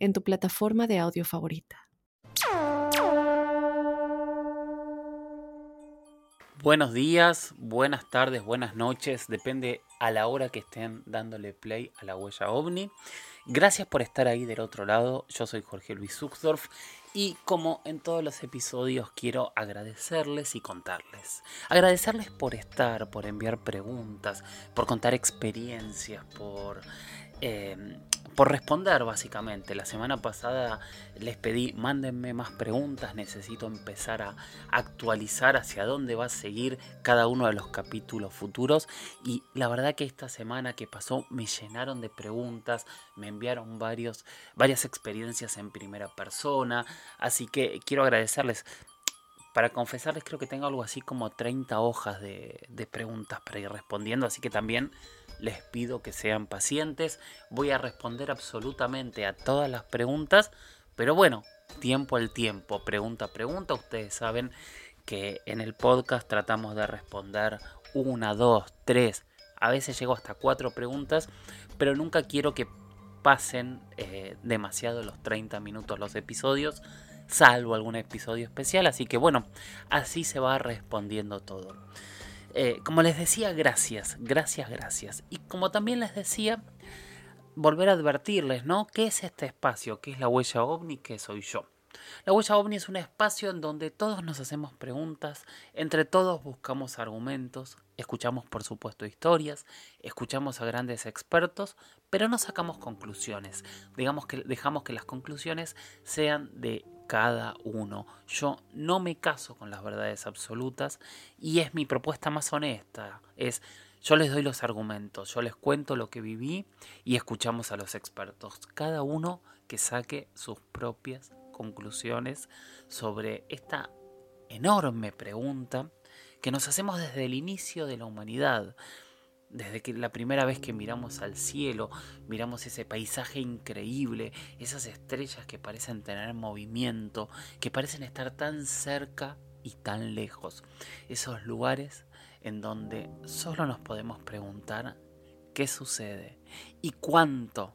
en tu plataforma de audio favorita. Buenos días, buenas tardes, buenas noches, depende a la hora que estén dándole play a la huella ovni. Gracias por estar ahí del otro lado, yo soy Jorge Luis Zuxdorf y como en todos los episodios quiero agradecerles y contarles. Agradecerles por estar, por enviar preguntas, por contar experiencias, por Em, por responder básicamente. La semana pasada les pedí, mándenme más preguntas, necesito empezar a actualizar hacia dónde va a seguir cada uno de los capítulos futuros y la verdad que esta semana que pasó me llenaron de preguntas, me enviaron varios, varias experiencias en primera persona, así que quiero agradecerles. Para confesarles creo que tengo algo así como 30 hojas de, preguntas para ir respondiendo, así que también les pido que sean pacientes. Voy a responder absolutamente a todas las preguntas, pero bueno, tiempo al tiempo, pregunta a pregunta. Ustedes saben que en el podcast tratamos de responder una, dos, tres, a veces llego hasta cuatro preguntas, pero nunca quiero que pasen eh, demasiado los 30 minutos los episodios, salvo algún episodio especial, así que bueno, así se va respondiendo todo. Eh, como les decía, gracias, gracias, gracias. Y como también les decía, volver a advertirles, ¿no? ¿Qué es este espacio? ¿Qué es la huella ovni? ¿Qué soy yo? La huella ovni es un espacio en donde todos nos hacemos preguntas, entre todos buscamos argumentos, escuchamos por supuesto historias, escuchamos a grandes expertos, pero no sacamos conclusiones. Digamos que dejamos que las conclusiones sean de cada uno. Yo no me caso con las verdades absolutas y es mi propuesta más honesta. Es yo les doy los argumentos, yo les cuento lo que viví y escuchamos a los expertos. Cada uno que saque sus propias conclusiones sobre esta enorme pregunta que nos hacemos desde el inicio de la humanidad. Desde que la primera vez que miramos al cielo, miramos ese paisaje increíble, esas estrellas que parecen tener movimiento, que parecen estar tan cerca y tan lejos. Esos lugares en donde solo nos podemos preguntar qué sucede y cuánto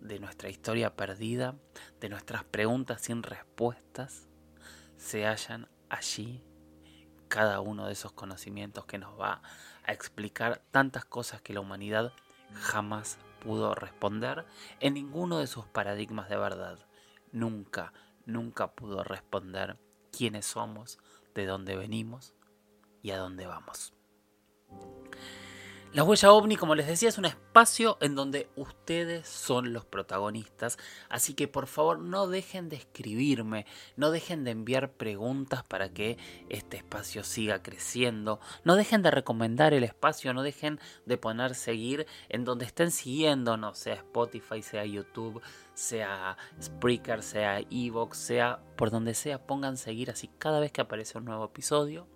de nuestra historia perdida, de nuestras preguntas sin respuestas, se hallan allí cada uno de esos conocimientos que nos va a explicar tantas cosas que la humanidad jamás pudo responder en ninguno de sus paradigmas de verdad. Nunca, nunca pudo responder quiénes somos, de dónde venimos y a dónde vamos. La huella ovni, como les decía, es un espacio en donde ustedes son los protagonistas, así que por favor no dejen de escribirme, no dejen de enviar preguntas para que este espacio siga creciendo, no dejen de recomendar el espacio, no dejen de poner seguir en donde estén siguiendo, sea Spotify, sea YouTube, sea Spreaker, sea Evox, sea por donde sea, pongan seguir. Así cada vez que aparece un nuevo episodio,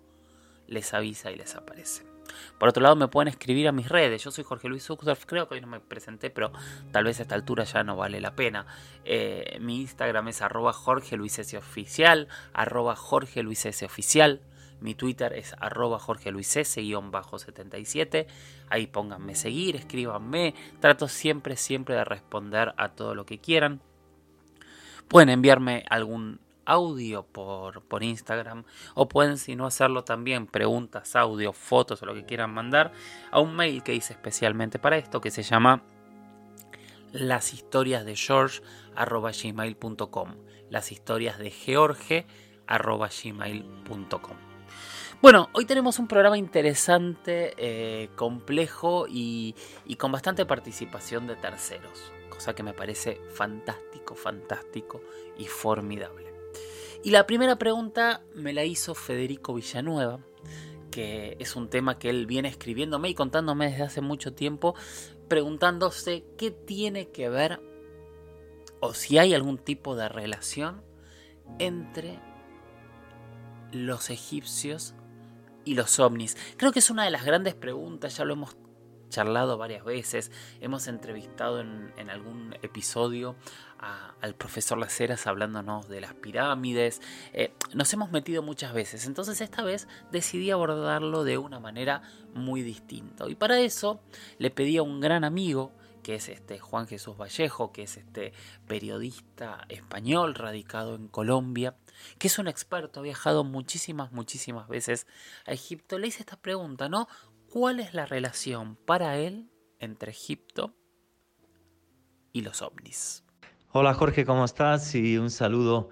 les avisa y les aparece. Por otro lado, me pueden escribir a mis redes. Yo soy Jorge Luis Zuckdorf, creo que hoy no me presenté, pero tal vez a esta altura ya no vale la pena. Eh, mi Instagram es arroba Jorge Luis S. Oficial, arroba Jorge Luis S. Oficial. Mi Twitter es arroba Jorge Luis S-77. Ahí pónganme seguir, escríbanme. Trato siempre, siempre de responder a todo lo que quieran. Pueden enviarme algún audio por, por Instagram o pueden si no hacerlo también preguntas, audio, fotos o lo que quieran mandar a un mail que hice especialmente para esto que se llama las historias de George gmail.com las historias de George gmail.com bueno, hoy tenemos un programa interesante, eh, complejo y, y con bastante participación de terceros, cosa que me parece fantástico, fantástico y formidable. Y la primera pregunta me la hizo Federico Villanueva, que es un tema que él viene escribiéndome y contándome desde hace mucho tiempo, preguntándose qué tiene que ver o si hay algún tipo de relación entre los egipcios y los ovnis. Creo que es una de las grandes preguntas, ya lo hemos charlado varias veces, hemos entrevistado en, algún episodio al profesor Laceras hablándonos de las pirámides, eh, nos hemos metido muchas veces, entonces esta vez decidí abordarlo de una manera muy distinta. Y para eso le pedí a un gran amigo, que es este Juan Jesús Vallejo, que es este periodista español radicado en Colombia, que es un experto, ha viajado muchísimas, muchísimas veces a Egipto, le hice esta pregunta, ¿no? ¿Cuál es la relación para él entre Egipto y los ovnis? Hola Jorge, ¿cómo estás? Y un saludo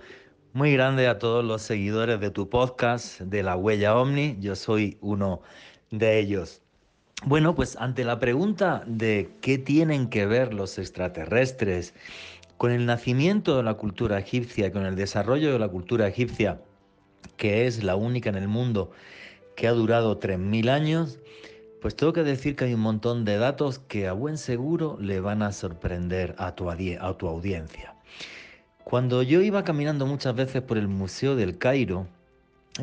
muy grande a todos los seguidores de tu podcast de la huella ovni. Yo soy uno de ellos. Bueno, pues ante la pregunta de qué tienen que ver los extraterrestres con el nacimiento de la cultura egipcia, con el desarrollo de la cultura egipcia, que es la única en el mundo que ha durado 3.000 años, pues tengo que decir que hay un montón de datos que a buen seguro le van a sorprender a tu, audiencia. Cuando yo iba caminando muchas veces por el Museo del Cairo,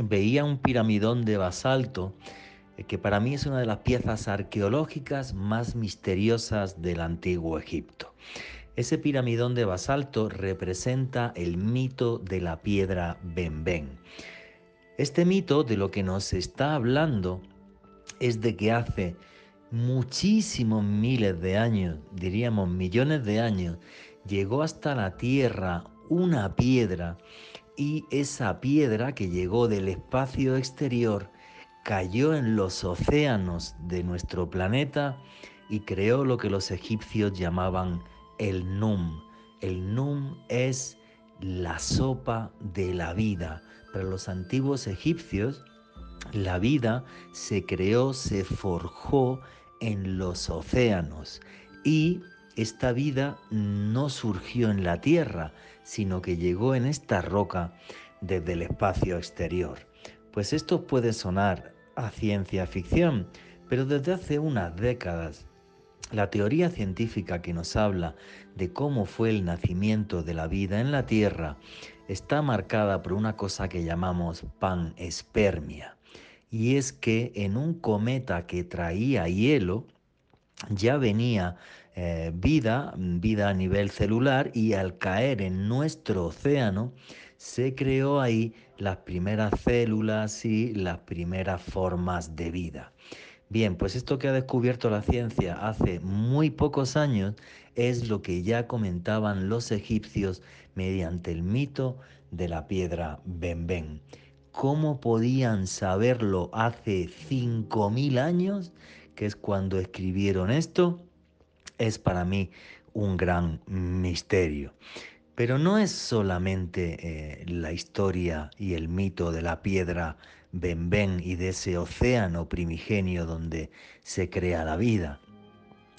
veía un piramidón de basalto eh, que para mí es una de las piezas arqueológicas más misteriosas del antiguo Egipto. Ese piramidón de basalto representa el mito de la piedra Benben. Este mito de lo que nos está hablando es de que hace muchísimos miles de años, diríamos millones de años, llegó hasta la tierra una piedra y esa piedra que llegó del espacio exterior cayó en los océanos de nuestro planeta y creó lo que los egipcios llamaban el Num. El Num es la sopa de la vida, para los antiguos egipcios, la vida se creó, se forjó en los océanos y esta vida no surgió en la tierra, sino que llegó en esta roca desde el espacio exterior. Pues esto puede sonar a ciencia ficción, pero desde hace unas décadas la teoría científica que nos habla de cómo fue el nacimiento de la vida en la Tierra está marcada por una cosa que llamamos panespermia. Y es que en un cometa que traía hielo ya venía eh, vida, vida a nivel celular y al caer en nuestro océano se creó ahí las primeras células y las primeras formas de vida. Bien, pues esto que ha descubierto la ciencia hace muy pocos años es lo que ya comentaban los egipcios mediante el mito de la piedra Benben. ¿Cómo podían saberlo hace 5.000 años, que es cuando escribieron esto? Es para mí un gran misterio. Pero no es solamente eh, la historia y el mito de la piedra Benben y de ese océano primigenio donde se crea la vida,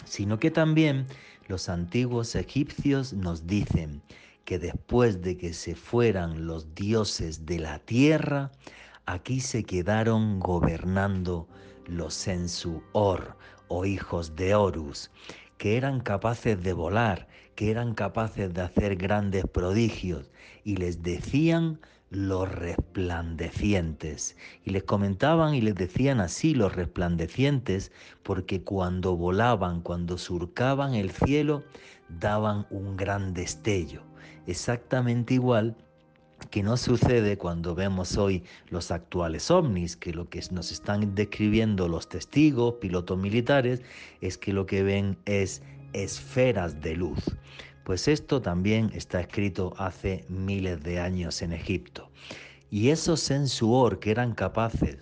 sino que también los antiguos egipcios nos dicen que después de que se fueran los dioses de la tierra, aquí se quedaron gobernando los Sensu-Or o hijos de Horus, que eran capaces de volar, que eran capaces de hacer grandes prodigios, y les decían los resplandecientes. Y les comentaban y les decían así los resplandecientes, porque cuando volaban, cuando surcaban el cielo, daban un gran destello. Exactamente igual que no sucede cuando vemos hoy los actuales ovnis, que lo que nos están describiendo los testigos, pilotos militares, es que lo que ven es esferas de luz. Pues esto también está escrito hace miles de años en Egipto. Y esos sensuor que eran capaces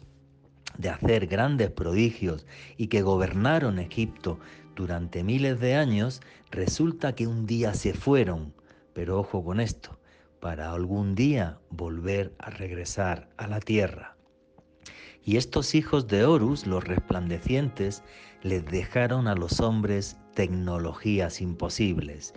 de hacer grandes prodigios y que gobernaron Egipto durante miles de años, resulta que un día se fueron, pero ojo con esto, para algún día volver a regresar a la tierra. Y estos hijos de Horus, los resplandecientes, les dejaron a los hombres tecnologías imposibles.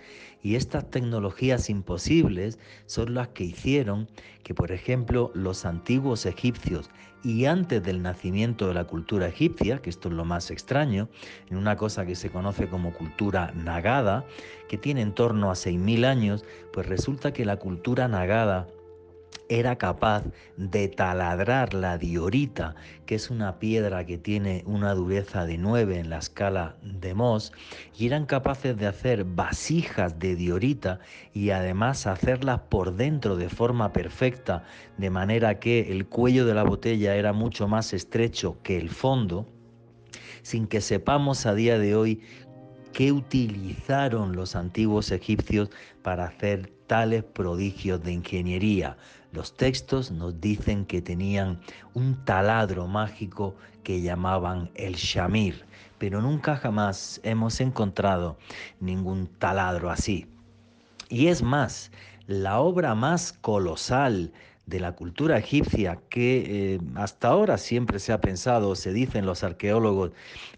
Y estas tecnologías imposibles son las que hicieron que, por ejemplo, los antiguos egipcios y antes del nacimiento de la cultura egipcia, que esto es lo más extraño, en una cosa que se conoce como cultura nagada, que tiene en torno a 6.000 años, pues resulta que la cultura nagada era capaz de taladrar la diorita, que es una piedra que tiene una dureza de 9 en la escala de Mohs, y eran capaces de hacer vasijas de diorita y además hacerlas por dentro de forma perfecta, de manera que el cuello de la botella era mucho más estrecho que el fondo, sin que sepamos a día de hoy qué utilizaron los antiguos egipcios para hacer tales prodigios de ingeniería. Los textos nos dicen que tenían un taladro mágico que llamaban el shamir, pero nunca jamás hemos encontrado ningún taladro así. Y es más, la obra más colosal de la cultura egipcia que eh, hasta ahora siempre se ha pensado, se dicen los arqueólogos,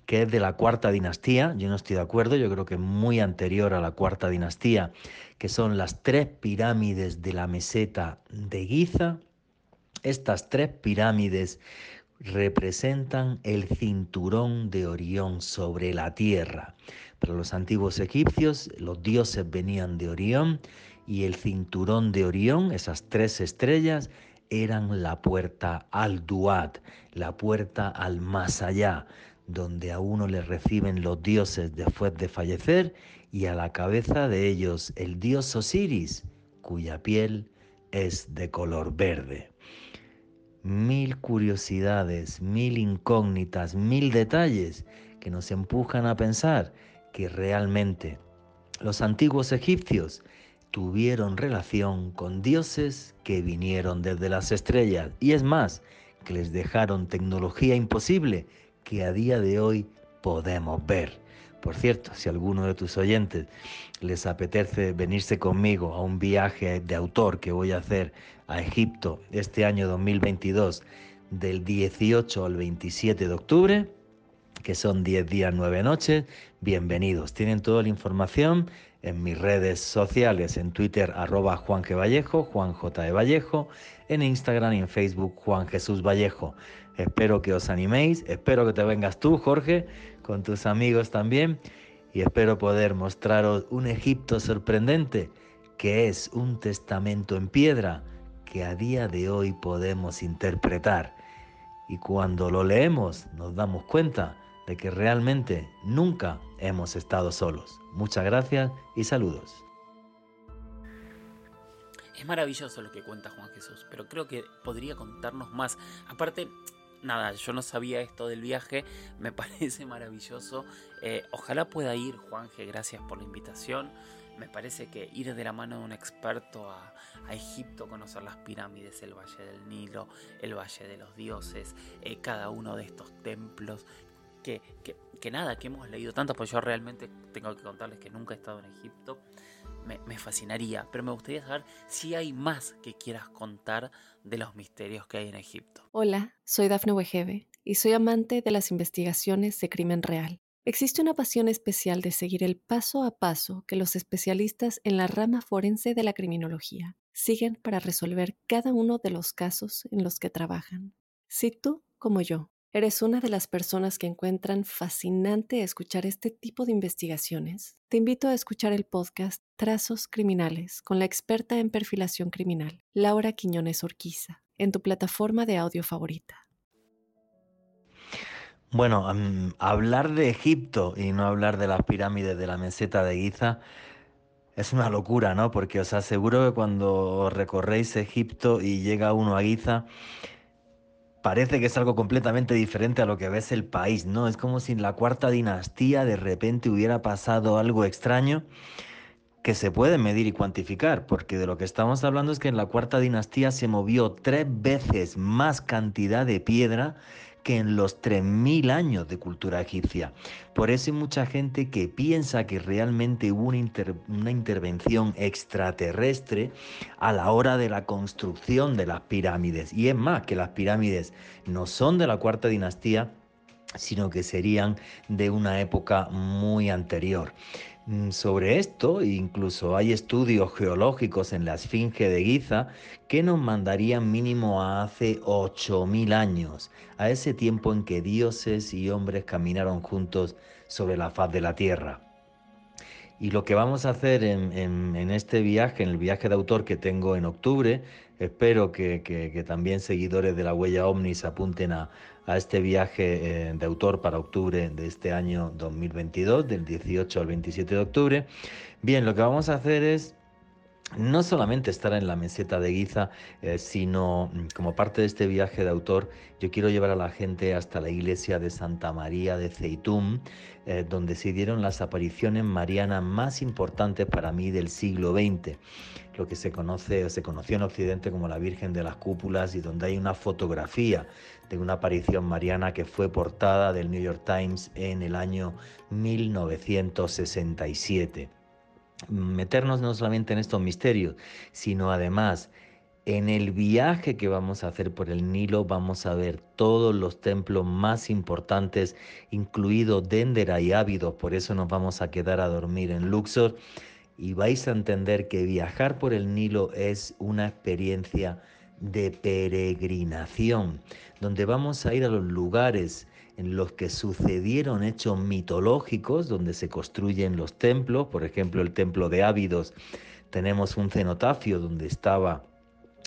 que es de la cuarta dinastía, yo no estoy de acuerdo, yo creo que es muy anterior a la cuarta dinastía, que son las tres pirámides de la meseta de Giza. Estas tres pirámides representan el cinturón de Orión sobre la tierra. Para los antiguos egipcios, los dioses venían de Orión y el cinturón de Orión, esas tres estrellas, eran la puerta al Duat, la puerta al más allá, donde a uno le reciben los dioses después de fallecer y a la cabeza de ellos el dios Osiris, cuya piel es de color verde. Mil curiosidades, mil incógnitas, mil detalles que nos empujan a pensar que realmente los antiguos egipcios tuvieron relación con dioses que vinieron desde las estrellas y es más, que les dejaron tecnología imposible que a día de hoy podemos ver. Por cierto, si alguno de tus oyentes les apetece venirse conmigo a un viaje de autor que voy a hacer a Egipto este año 2022 del 18 al 27 de octubre, que son 10 días, 9 noches, bienvenidos. Tienen toda la información en mis redes sociales, en Twitter arroba Juan G. Vallejo, Juan J. E. Vallejo, en Instagram y en Facebook Juan Jesús Vallejo. Espero que os animéis, espero que te vengas tú, Jorge, con tus amigos también, y espero poder mostraros un Egipto sorprendente, que es un testamento en piedra que a día de hoy podemos interpretar. Y cuando lo leemos nos damos cuenta de que realmente nunca hemos estado solos. Muchas gracias y saludos. Es maravilloso lo que cuenta Juan Jesús, pero creo que podría contarnos más. Aparte, nada, yo no sabía esto del viaje, me parece maravilloso. Eh, ojalá pueda ir, Juanje, gracias por la invitación. Me parece que ir de la mano de un experto a, Egipto, conocer las pirámides, el Valle del Nilo, el Valle de los Dioses, eh, cada uno de estos templos que, nada, que hemos leído tanto, pues yo realmente tengo que contarles que nunca he estado en Egipto. Me, fascinaría, pero me gustaría saber si hay más que quieras contar de los misterios que hay en Egipto. Hola, soy Dafne Wegebe y soy amante de las investigaciones de crimen real. Existe una pasión especial de seguir el paso a paso que los especialistas en la rama forense de la criminología siguen para resolver cada uno de los casos en los que trabajan. Si tú, como yo, ¿Eres una de las personas que encuentran fascinante escuchar este tipo de investigaciones? Te invito a escuchar el podcast Trazos Criminales con la experta en perfilación criminal, Laura Quiñones Orquiza, en tu plataforma de audio favorita. Bueno, hablar de Egipto y no hablar de las pirámides de la meseta de Giza es una locura, ¿no? Porque os aseguro que cuando recorréis Egipto y llega uno a Giza, parece que es algo completamente diferente a lo que ves el país, ¿no? Es como si en la cuarta dinastía de repente hubiera pasado algo extraño que se puede medir y cuantificar, porque de lo que estamos hablando es que en la cuarta dinastía se movió tres veces más cantidad de piedra que en los 3.000 años de cultura egipcia. Por eso hay mucha gente que piensa que realmente hubo una, una intervención extraterrestre a la hora de la construcción de las pirámides. Y es más, que las pirámides no son de la cuarta dinastía, sino que serían de una época muy anterior. Mm, sobre esto, incluso hay estudios geológicos en la Esfinge de Giza que nos mandarían mínimo a hace 8.000 años, a ese tiempo en que dioses y hombres caminaron juntos sobre la faz de la tierra. Y lo que vamos a hacer en, este viaje, en el viaje de autor que tengo en octubre, espero que, también seguidores de la huella Omni se apunten a, este viaje eh, de autor para octubre de este año 2022, del 18 al 27 de octubre. Bien, lo que vamos a hacer es no solamente estar en la meseta de Giza, eh, sino mm, como parte de este viaje de autor, yo quiero llevar a la gente hasta la iglesia de Santa María de Ceitún, eh, donde se dieron las apariciones marianas más importantes para mí del siglo XX, lo que se conoce se conoció en Occidente como la Virgen de las Cúpulas y donde hay una fotografía de una aparición mariana que fue portada del New York Times en el año 1967 meternos no solamente en estos misterios, sino además en el viaje que vamos a hacer por el Nilo vamos a ver todos los templos más importantes, incluido Dendera y Ávidos, por eso nos vamos a quedar a dormir en Luxor. Y vais a entender que viajar por el Nilo es una experiencia de peregrinación, donde vamos a ir a los lugares en los que sucedieron hechos mitológicos, donde se construyen los templos, por ejemplo el templo de Ávidos, tenemos un cenotafio donde estaba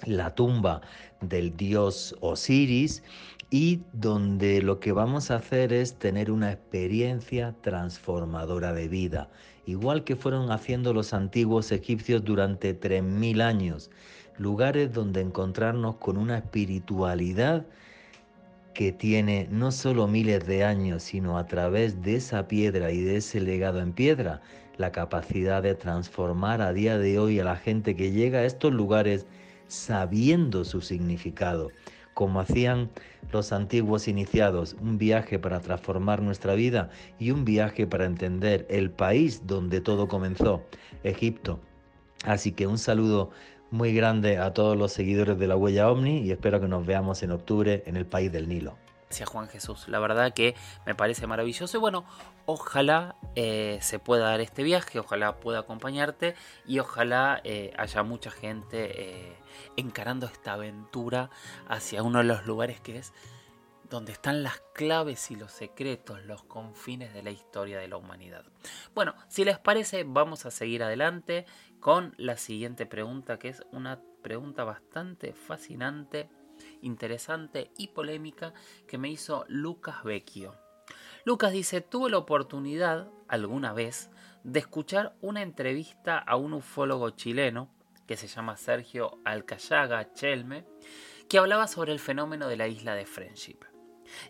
la tumba del dios Osiris y donde lo que vamos a hacer es tener una experiencia transformadora de vida, igual que fueron haciendo los antiguos egipcios durante 3.000 años, lugares donde encontrarnos con una espiritualidad que tiene no solo miles de años, sino a través de esa piedra y de ese legado en piedra, la capacidad de transformar a día de hoy a la gente que llega a estos lugares sabiendo su significado, como hacían los antiguos iniciados, un viaje para transformar nuestra vida y un viaje para entender el país donde todo comenzó, Egipto. Así que un saludo muy grande a todos los seguidores de la Huella Omni y espero que nos veamos en octubre en el país del Nilo. Gracias Juan Jesús, la verdad que me parece maravilloso y bueno, ojalá eh, se pueda dar este viaje, ojalá pueda acompañarte y ojalá eh, haya mucha gente eh, encarando esta aventura hacia uno de los lugares que es donde están las claves y los secretos, los confines de la historia de la humanidad. Bueno, si les parece, vamos a seguir adelante con la siguiente pregunta, que es una pregunta bastante fascinante, interesante y polémica que me hizo Lucas Vecchio. Lucas dice, tuve la oportunidad alguna vez de escuchar una entrevista a un ufólogo chileno que se llama Sergio Alcayaga Chelme, que hablaba sobre el fenómeno de la isla de Friendship.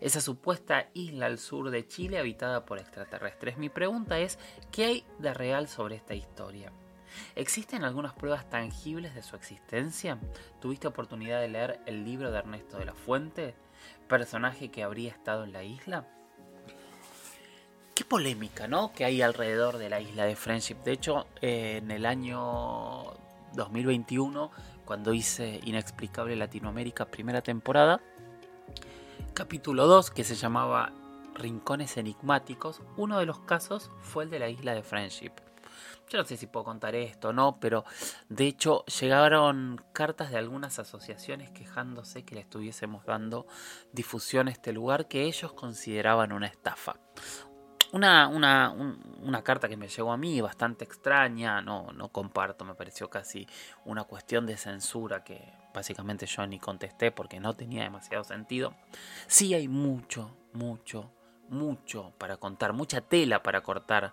Esa supuesta isla al sur de Chile habitada por extraterrestres. Mi pregunta es, ¿qué hay de real sobre esta historia? ¿Existen algunas pruebas tangibles de su existencia? ¿Tuviste oportunidad de leer el libro de Ernesto de la Fuente? ¿Personaje que habría estado en la isla? Qué polémica, ¿no? Que hay alrededor de la isla de Friendship. De hecho, en el año 2021, cuando hice Inexplicable Latinoamérica primera temporada, capítulo 2, que se llamaba Rincones Enigmáticos, uno de los casos fue el de la isla de Friendship. Yo no sé si puedo contar esto o no, pero de hecho llegaron cartas de algunas asociaciones quejándose que le estuviésemos dando difusión a este lugar que ellos consideraban una estafa. Una, una, una, carta que me llegó a mí bastante extraña, no, no comparto, me pareció casi una cuestión de censura que básicamente yo ni contesté porque no tenía demasiado sentido. Sí hay mucho, mucho, mucho para contar, mucha tela para cortar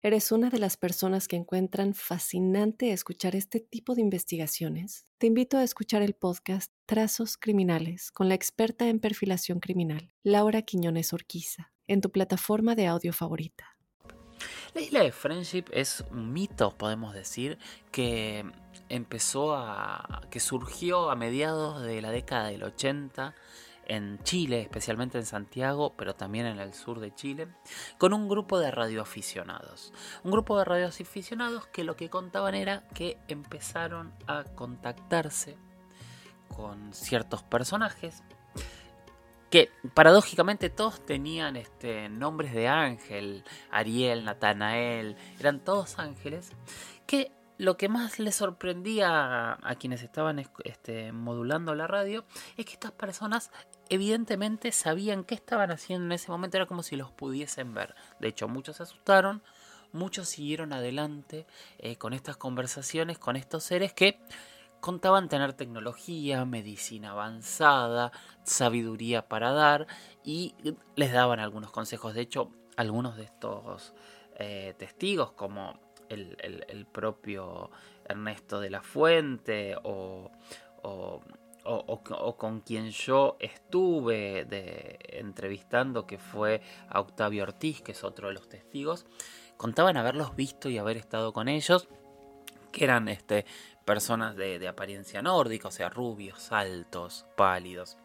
¿Eres una de las personas que encuentran fascinante escuchar este tipo de investigaciones? Te invito a escuchar el podcast Trazos Criminales con la experta en perfilación criminal, Laura Quiñones Orquiza, en tu plataforma de audio favorita. La isla de Friendship es un mito, podemos decir, que empezó a. que surgió a mediados de la década del 80 en Chile, especialmente en Santiago, pero también en el sur de Chile, con un grupo de radioaficionados. Un grupo de radioaficionados que lo que contaban era que empezaron a contactarse con ciertos personajes que paradójicamente todos tenían este, nombres de ángel, Ariel, Natanael, eran todos ángeles, que lo que más les sorprendía a, quienes estaban este, modulando la radio es que estas personas evidentemente sabían qué estaban haciendo en ese momento, era como si los pudiesen ver. De hecho, muchos se asustaron, muchos siguieron adelante eh, con estas conversaciones con estos seres que contaban tener tecnología, medicina avanzada, sabiduría para dar y les daban algunos consejos. De hecho, algunos de estos eh, testigos, como el, propio Ernesto de la Fuente o, con quien yo estuve entrevistando, que fue a Octavio Ortiz, que es otro de los testigos, contaban haberlos visto y haber estado con ellos, que eran este, personas de, apariencia nórdica, o sea, rubios, altos, pálidos.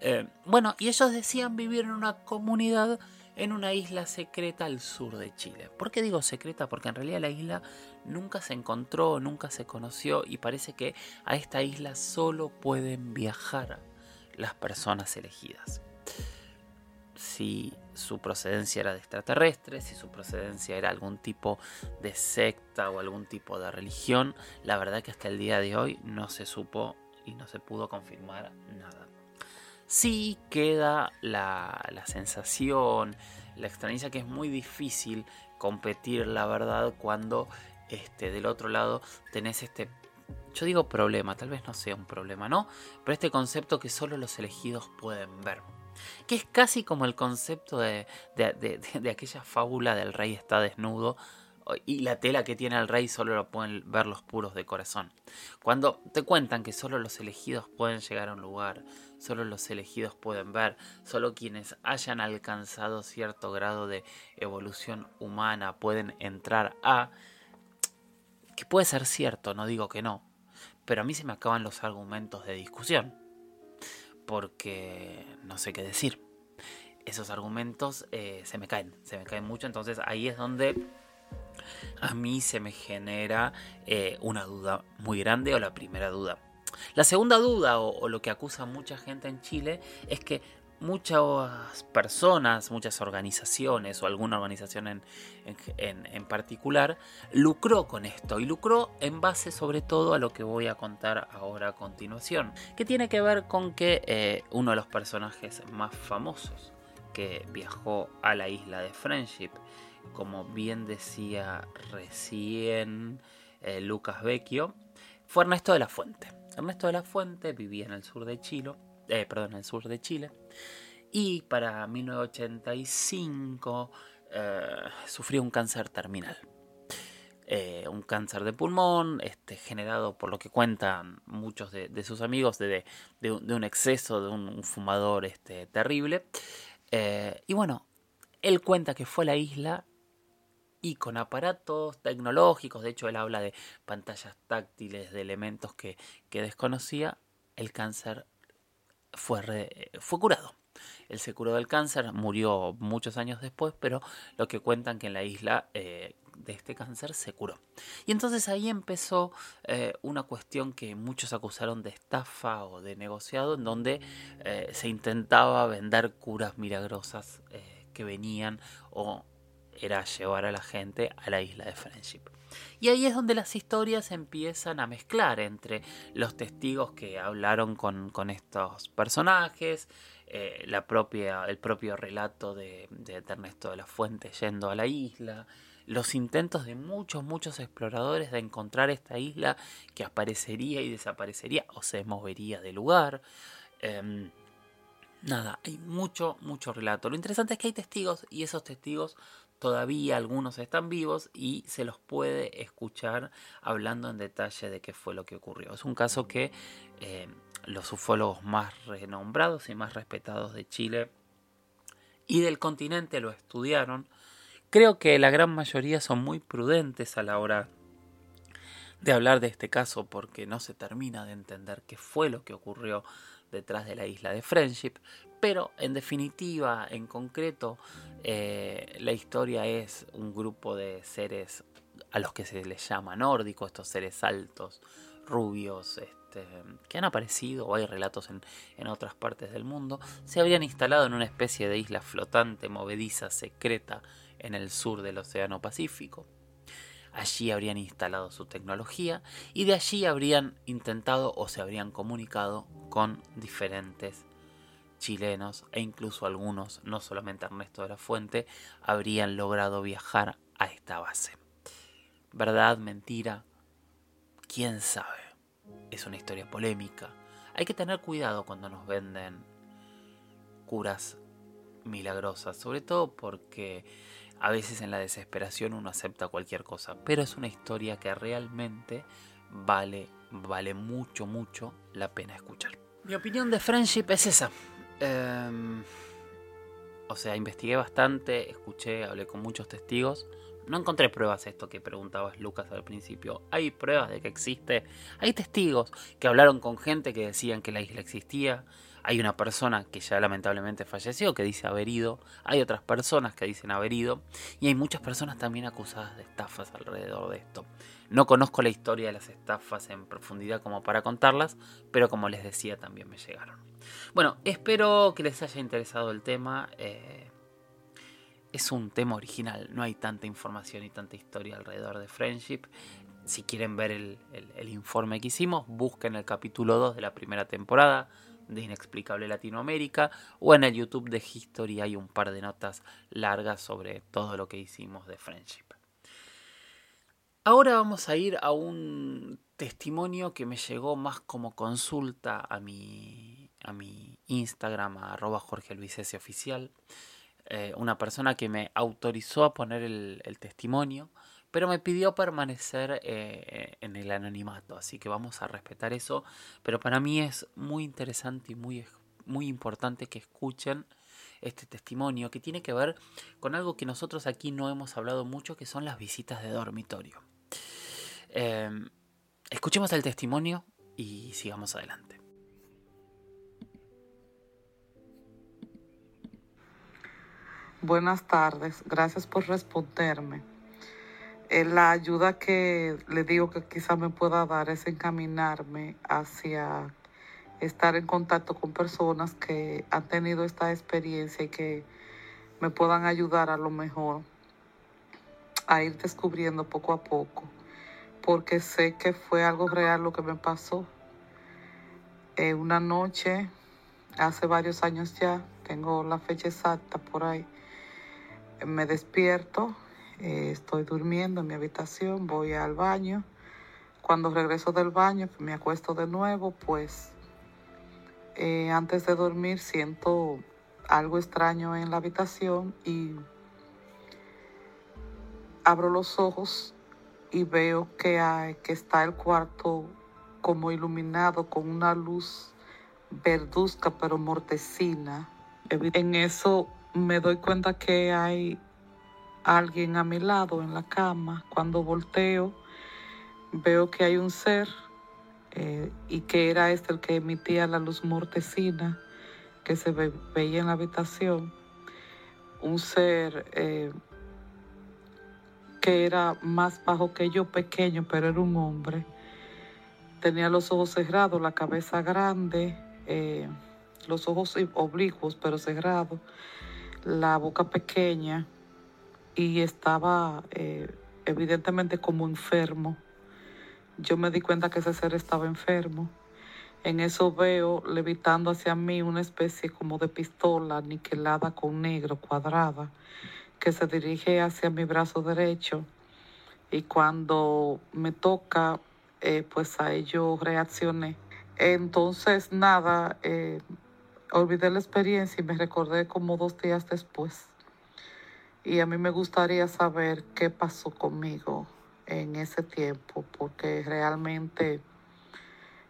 Eh, bueno, y ellos decían vivir en una comunidad en una isla secreta al sur de Chile. ¿Por qué digo secreta? Porque en realidad la isla nunca se encontró, nunca se conoció y parece que a esta isla solo pueden viajar las personas elegidas. Si su procedencia era de extraterrestres, si su procedencia era algún tipo de secta o algún tipo de religión, la verdad que hasta el día de hoy no se supo y no se pudo confirmar nada sí queda la, sensación, la extrañeza que es muy difícil competir, la verdad, cuando este, del otro lado tenés este, yo digo problema, tal vez no sea un problema, ¿no? Pero este concepto que solo los elegidos pueden ver. Que es casi como el concepto de, de aquella fábula del rey está desnudo y la tela que tiene el rey solo lo pueden ver los puros de corazón. Cuando te cuentan que solo los elegidos pueden llegar a un lugar, solo los elegidos pueden ver, solo quienes hayan alcanzado cierto grado de evolución humana pueden entrar a... que puede ser cierto, no digo que no, pero a mí se me acaban los argumentos de discusión, porque no sé qué decir. Esos argumentos eh, se me caen, se me caen mucho, entonces ahí es donde a mí se me genera eh, una duda muy grande o la primera duda. La segunda duda o, lo que acusa mucha gente en Chile es que muchas personas, muchas organizaciones o alguna organización en, en, particular lucró con esto y lucró en base sobre todo a lo que voy a contar ahora a continuación, que tiene que ver con que eh, uno de los personajes más famosos que viajó a la isla de Friendship como bien decía recién eh, Lucas Vecchio, fue Ernesto de la Fuente. Ernesto de la Fuente vivía en el sur de Chile, eh, perdón, en el sur de Chile, y para 1985 eh, sufrió un cáncer terminal. un cáncer de pulmón, este, generado por lo que cuentan muchos de, sus amigos de, un exceso de un, fumador este, terrible. y bueno, él cuenta que fue a la isla y con aparatos tecnológicos, de hecho él habla de pantallas táctiles, de elementos que, desconocía, el cáncer fue, fue curado. Él se curó del cáncer, murió muchos años después, pero lo que cuentan que en la isla eh, de este cáncer se curó. Y entonces ahí empezó eh, una cuestión que muchos acusaron de estafa o de negociado, en donde eh, se intentaba vender curas milagrosas que venían o era llevar a la gente a la isla de Friendship. Y ahí es donde las historias empiezan a mezclar entre los testigos que hablaron con, estos personajes, eh, la propia, el propio relato de, de Ernesto de la Fuente yendo a la isla, los intentos de muchos, muchos exploradores de encontrar esta isla que aparecería y desaparecería o se movería de lugar. Em, nada, hay mucho, mucho relato. Lo interesante es que hay testigos y esos testigos todavía algunos están vivos y se los puede escuchar hablando en detalle de qué fue lo que ocurrió. Es un caso que eh, los ufólogos más renombrados y más respetados de Chile y del continente lo estudiaron. Creo que la gran mayoría son muy prudentes a la hora de hablar de este caso porque no se termina de entender qué fue lo que ocurrió detrás de la isla de Friendship, pero en definitiva, en concreto, eh, la historia es un grupo de seres a los que se les llama nórdicos, estos seres altos, rubios, este, que han aparecido o hay relatos en, en, otras partes del mundo, se habrían instalado en una especie de isla flotante, movediza, secreta en el sur del Océano Pacífico. Allí habrían instalado su tecnología y de allí habrían intentado o se habrían comunicado con diferentes chilenos e incluso algunos, no solamente Ernesto de la Fuente, habrían logrado viajar a esta base. ¿Verdad? ¿Mentira? ¿Quién sabe? Es una historia polémica. Hay que tener cuidado cuando nos venden curas milagrosas, sobre todo porque a veces en la desesperación uno acepta cualquier cosa, pero es una historia que realmente vale, vale mucho, mucho la pena escuchar. Mi opinión de Friendship es esa. Em, o sea, investigué bastante, escuché, hablé con muchos testigos. No encontré pruebas de esto que preguntabas Lucas al principio. Hay pruebas de que existe. Hay testigos que hablaron con gente que decían que la isla existía. Hay una persona que ya lamentablemente falleció que dice haber ido. Hay otras personas que dicen haber ido. Y hay muchas personas también acusadas de estafas alrededor de esto. No conozco la historia de las estafas en profundidad como para contarlas, pero como les decía también me llegaron. Bueno, espero que les haya interesado el tema. Eh, es un tema original, no hay tanta información y tanta historia alrededor de Friendship. Si quieren ver el, informe que hicimos, busquen el capítulo 2 de la primera temporada de Inexplicable Latinoamérica o en el YouTube de History hay un par de notas largas sobre todo lo que hicimos de Friendship. Ahora vamos a ir a un testimonio que me llegó más como consulta a mi a mi Instagram, arroba Jorge Luis. Oficial, eh, una persona que me autorizó a poner el, testimonio, pero me pidió permanecer eh, en el anonimato, así que vamos a respetar eso, pero para mí es muy interesante y muy, muy importante que escuchen este testimonio que tiene que ver con algo que nosotros aquí no hemos hablado mucho, que son las visitas de dormitorio. Em, escuchemos el testimonio y sigamos adelante. Buenas tardes, gracias por responderme. La ayuda que le digo que quizá me pueda dar es encaminarme hacia estar en contacto con personas que han tenido esta experiencia y que me puedan ayudar a lo mejor a ir descubriendo poco a poco, porque sé que fue algo real lo que me pasó. Eh, una noche, hace varios años ya, tengo la fecha exacta por ahí, me despierto, eh, estoy durmiendo en mi habitación, voy al baño. Cuando regreso del baño, me acuesto de nuevo, pues eh, antes de dormir siento algo extraño en la habitación y abro los ojos y veo que, hay, que está el cuarto como iluminado con una luz verduzca pero mortecina. En eso me doy cuenta que hay alguien a mi lado en la cama. Cuando volteo, veo que hay un ser eh, y que era este el que emitía la luz mortecina que se veía en la habitación. Un ser eh, que era más bajo que yo, pequeño, pero era un hombre. Tenía los ojos cerrados, la cabeza grande, eh, los ojos oblicuos, pero cerrados la boca pequeña y estaba eh, evidentemente como enfermo. Yo me di cuenta que ese ser estaba enfermo. En eso veo levitando hacia mí una especie como de pistola niquelada con negro, cuadrada, que se dirige hacia mi brazo derecho. Y cuando me toca, eh, pues a ello reaccioné. Entonces, nada, eh, olvidé la experiencia y me recordé como dos días después. Y a mí me gustaría saber qué pasó conmigo en ese tiempo, porque realmente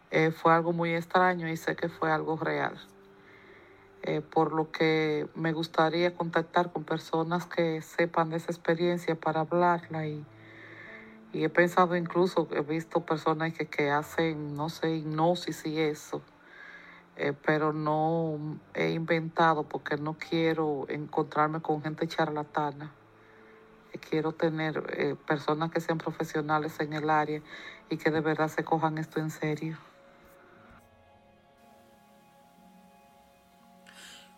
eh, fue algo muy extraño y sé que fue algo real. Eh, por lo que me gustaría contactar con personas que sepan de esa experiencia para hablarla y, he pensado incluso, he visto personas que, que hacen, no sé, hipnosis y eso, eh, pero no he inventado porque no quiero encontrarme con gente charlatana. Eh, quiero tener eh, personas que sean profesionales en el área y que de verdad se cojan esto en serio.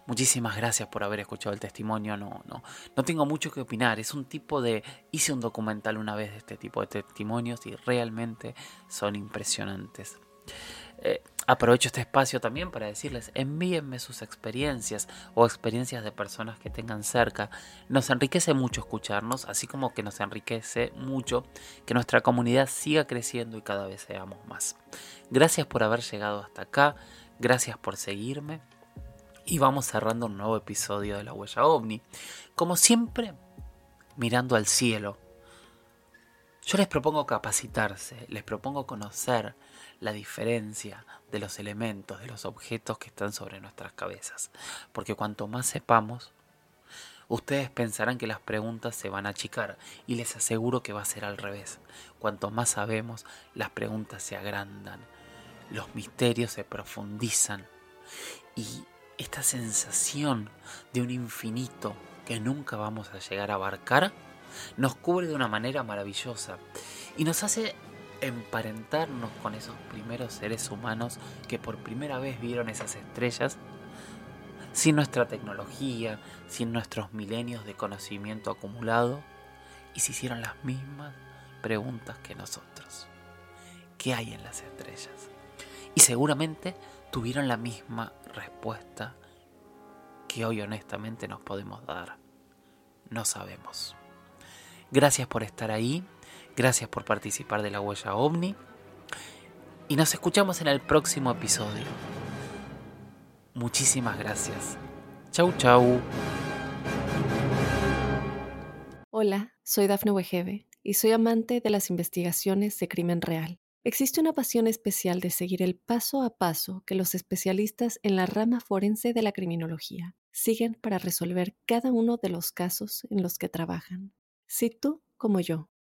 Muchísimas gracias por haber escuchado el testimonio. No, no, no tengo mucho que opinar. Es un tipo de. Hice un documental una vez de este tipo de testimonios y realmente son impresionantes. Aprovecho este espacio también para decirles, envíenme sus experiencias o experiencias de personas que tengan cerca. Nos enriquece mucho escucharnos, así como que nos enriquece mucho que nuestra comunidad siga creciendo y cada vez seamos más. Gracias por haber llegado hasta acá, gracias por seguirme y vamos cerrando un nuevo episodio de La Huella OVNI. Como siempre, mirando al cielo. Yo les propongo capacitarse, les propongo conocer la diferencia de los elementos, de los objetos que están sobre nuestras cabezas. Porque cuanto más sepamos, ustedes pensarán que las preguntas se van a achicar y les aseguro que va a ser al revés. Cuanto más sabemos, las preguntas se agrandan, los misterios se profundizan y esta sensación de un infinito que nunca vamos a llegar a abarcar nos cubre de una manera maravillosa y nos hace emparentarnos con esos primeros seres humanos que por primera vez vieron esas estrellas sin nuestra tecnología, sin nuestros milenios de conocimiento acumulado y se hicieron las mismas preguntas que nosotros. ¿Qué hay en las estrellas? Y seguramente tuvieron la misma respuesta que hoy honestamente nos podemos dar. No sabemos. Gracias por estar ahí, gracias por participar de la huella ovni y nos escuchamos en el próximo episodio. Muchísimas gracias. Chau chau. Hola, soy Dafne Wegebe y soy amante de las investigaciones de crimen real. Existe una pasión especial de seguir el paso a paso que los especialistas en la rama forense de la criminología siguen para resolver cada uno de los casos en los que trabajan. Si tú, como yo,